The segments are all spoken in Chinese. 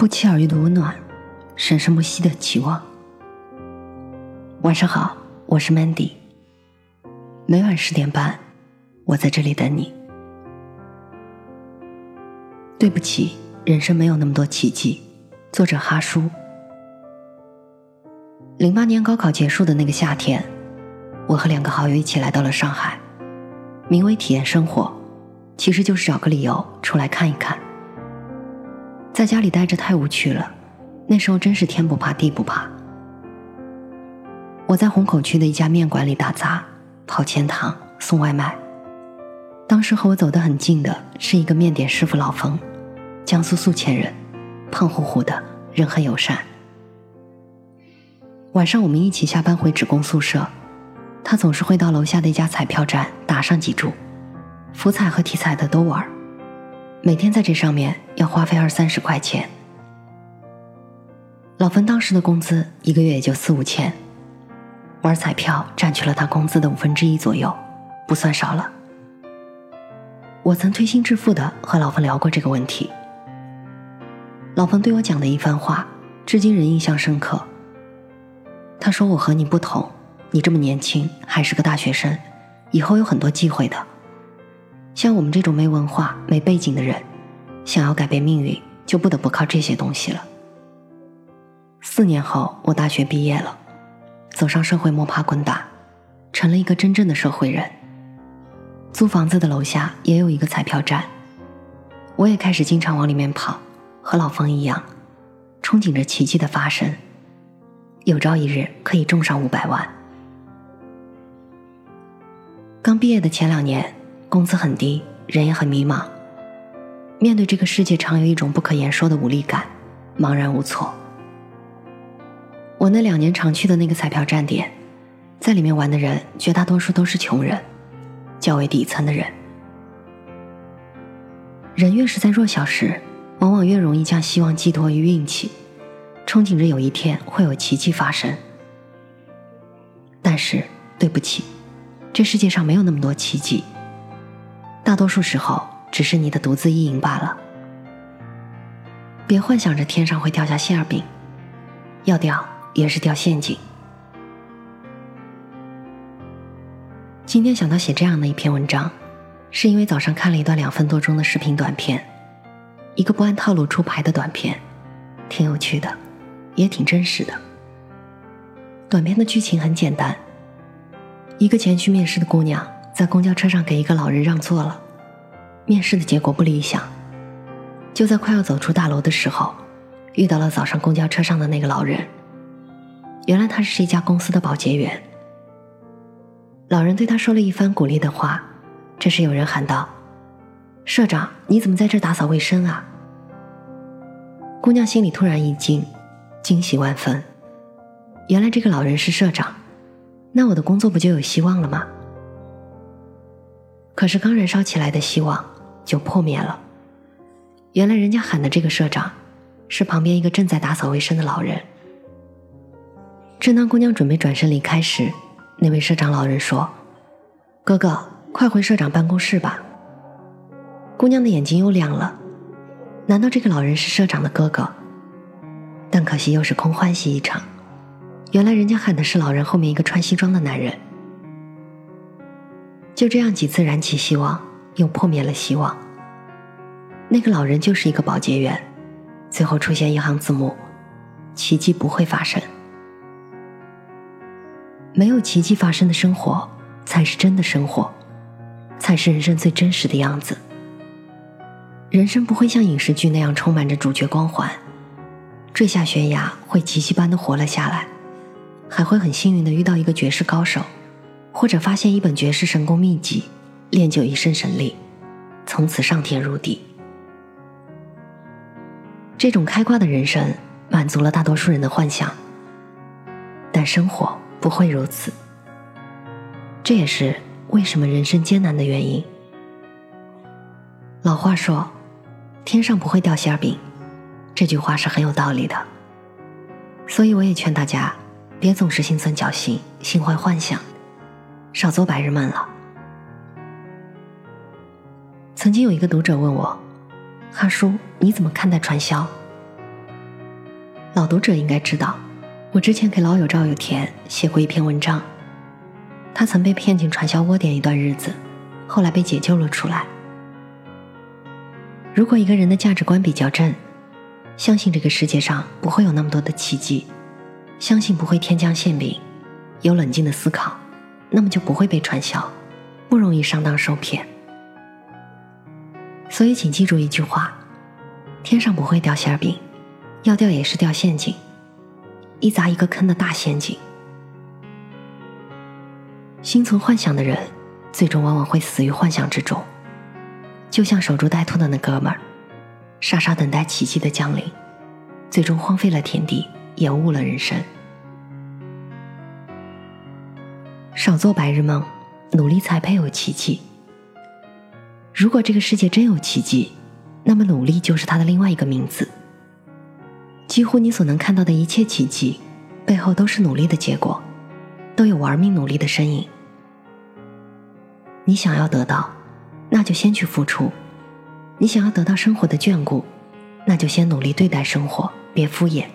不期而遇的温暖，生生不息的期望。晚上好，我是 Mandy。每晚十点半，我在这里等你。对不起，人生没有那么多奇迹。作者哈叔。零八年高考结束的那个夏天，我和两个好友一起来到了上海，名为体验生活，其实就是找个理由出来看一看。在家里待着太无趣了，那时候真是天不怕地不怕。我在虹口区的一家面馆里打杂，跑前堂送外卖。当时和我走得很近的是一个面点师傅老冯，江苏宿迁人，胖乎乎的，人很友善。晚上我们一起下班回职工宿舍，他总是会到楼下的一家彩票站打上几注，福彩和体彩的都玩。每天在这上面要花费二三十块钱，老冯当时的工资一个月也就四五千，玩彩票占据了他工资的五分之一左右，不算少了。我曾推心置腹的和老冯聊过这个问题，老冯对我讲的一番话，至今仍印象深刻。他说：“我和你不同，你这么年轻，还是个大学生，以后有很多机会的。”像我们这种没文化、没背景的人，想要改变命运，就不得不靠这些东西了。四年后，我大学毕业了，走上社会摸爬滚打，成了一个真正的社会人。租房子的楼下也有一个彩票站，我也开始经常往里面跑，和老冯一样，憧憬着奇迹的发生，有朝一日可以中上五百万。刚毕业的前两年。工资很低，人也很迷茫。面对这个世界，常有一种不可言说的无力感，茫然无措。我那两年常去的那个彩票站点，在里面玩的人绝大多数都是穷人，较为底层的人。人越是在弱小时，往往越容易将希望寄托于运气，憧憬着有一天会有奇迹发生。但是，对不起，这世界上没有那么多奇迹。大多数时候，只是你的独自意淫罢了。别幻想着天上会掉下馅儿饼，要掉也是掉陷阱。今天想到写这样的一篇文章，是因为早上看了一段两分多钟的视频短片，一个不按套路出牌的短片，挺有趣的，也挺真实的。短片的剧情很简单，一个前去面试的姑娘。在公交车上给一个老人让座了，面试的结果不理想。就在快要走出大楼的时候，遇到了早上公交车上的那个老人。原来他是一家公司的保洁员。老人对他说了一番鼓励的话，这时有人喊道：“社长，你怎么在这打扫卫生啊？”姑娘心里突然一惊，惊喜万分。原来这个老人是社长，那我的工作不就有希望了吗？可是刚燃烧起来的希望就破灭了。原来人家喊的这个社长，是旁边一个正在打扫卫生的老人。正当姑娘准备转身离开时，那位社长老人说：“哥哥，快回社长办公室吧。”姑娘的眼睛又亮了，难道这个老人是社长的哥哥？但可惜又是空欢喜一场。原来人家喊的是老人后面一个穿西装的男人。就这样几次燃起希望，又破灭了希望。那个老人就是一个保洁员，最后出现一行字幕：奇迹不会发生。没有奇迹发生的生活，才是真的生活，才是人生最真实的样子。人生不会像影视剧那样充满着主角光环，坠下悬崖会奇迹般的活了下来，还会很幸运的遇到一个绝世高手。或者发现一本绝世神功秘籍，练就一身神力，从此上天入地。这种开挂的人生满足了大多数人的幻想，但生活不会如此。这也是为什么人生艰难的原因。老话说：“天上不会掉馅饼”，这句话是很有道理的。所以我也劝大家，别总是心存侥幸，心怀幻想。少做白日梦了。曾经有一个读者问我：“哈叔，你怎么看待传销？”老读者应该知道，我之前给老友赵有田写过一篇文章，他曾被骗进传销窝点一段日子，后来被解救了出来。如果一个人的价值观比较正，相信这个世界上不会有那么多的奇迹，相信不会天降馅饼，有冷静的思考，那么就不会被传销，不容易上当受骗。所以，请记住一句话：天上不会掉馅饼。要掉也是掉陷阱，一砸一个坑的大陷阱。心存幻想的人，最终往往会死于幻想之中。就像守株待兔的那哥们儿，傻傻等待奇迹的降临，最终荒废了天地，延误了人生。少做白日梦，努力才配有奇迹。如果这个世界真有奇迹，那么努力就是它的另外一个名字。几乎你所能看到的一切奇迹，背后都是努力的结果，都有玩命努力的身影。你想要得到，那就先去付出；你想要得到生活的眷顾，那就先努力对待生活，别敷衍。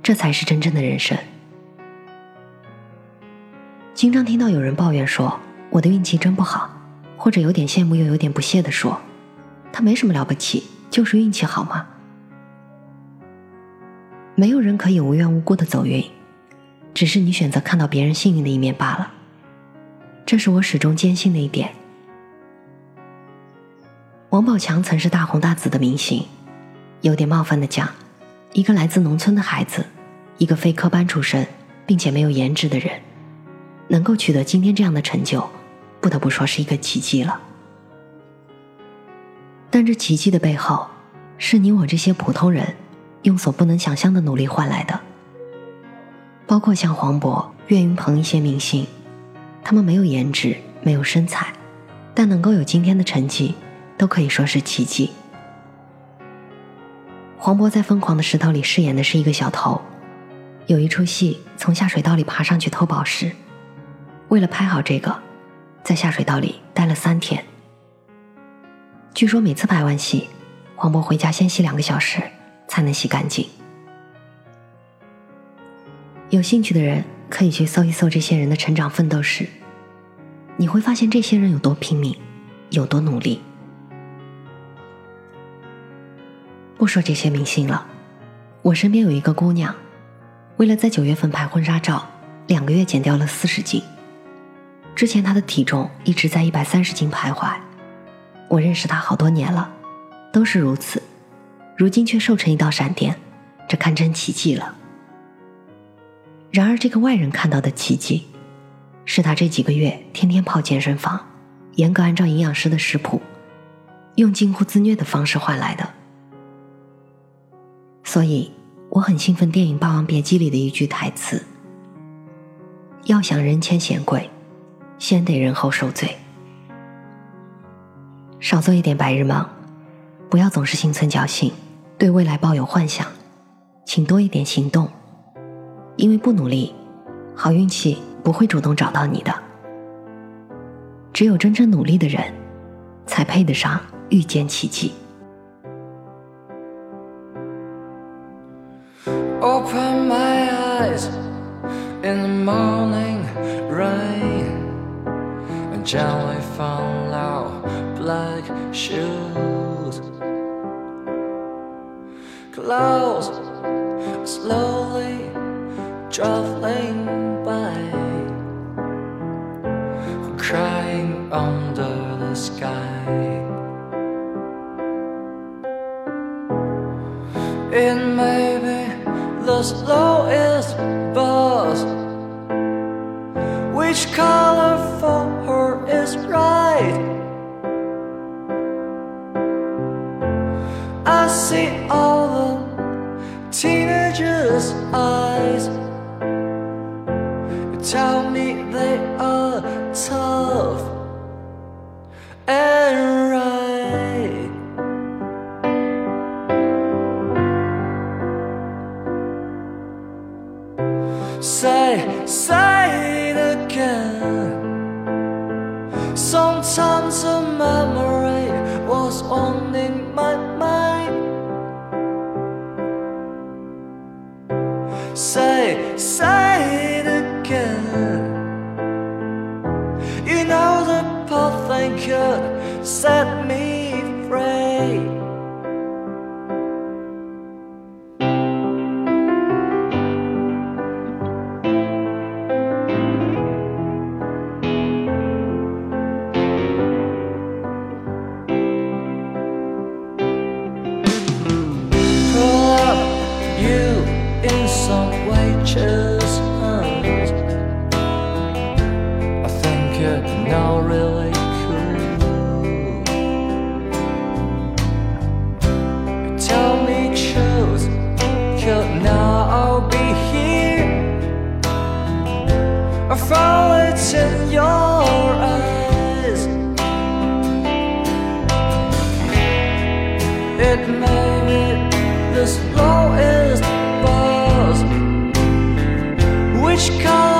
这才是真正的人生。经常听到有人抱怨说：“我的运气真不好”，或者有点羡慕又有点不屑的说：“他没什么了不起，就是运气好吗？”没有人可以无缘无故的走运，只是你选择看到别人幸运的一面罢了。这是我始终坚信的一点。王宝强曾是大红大紫的明星，有点冒犯的讲，一个来自农村的孩子，一个非科班出身并且没有颜值的人，能够取得今天这样的成就，不得不说是一个奇迹了。但这奇迹的背后，是你我这些普通人。用所不能想象的努力换来的，包括像黄渤、岳云鹏一些明星，他们没有颜值，没有身材，但能够有今天的成绩，都可以说是奇迹。黄渤在《疯狂的石头》里饰演的是一个小偷，有一出戏从下水道里爬上去偷宝石，为了拍好这个，在下水道里待了三天。据说每次拍完戏，黄渤回家先洗两个小时。才能洗干净。有兴趣的人可以去搜一搜这些人的成长奋斗史，你会发现这些人有多拼命，有多努力。不说这些明星了，我身边有一个姑娘，为了在九月份拍婚纱照，两个月减掉了四十斤。之前他的体重一直在一百三十斤徘徊，我认识他好多年了，都是如此。如今却瘦成一道闪电，这堪称奇迹了。然而，这个外人看到的奇迹，是他这几个月天天泡健身房，严格按照营养师的食谱，用近乎自虐的方式换来的。所以，我很兴奋电影《霸王别姬》里的一句台词：“要想人前显贵，先得人后受罪。”少做一点白日梦。不要总是心存侥幸，对未来抱有幻想，请多一点行动，因为不努力，好运气不会主动找到你的。只有真正努力的人，才配得上遇见奇迹。Clouds slowly traveling by, crying under the sky. It may be the slowest bus. Which color for her is right? I see all the teenagers' eyes. Tell me they are tough and You know the path they could set me free. aşka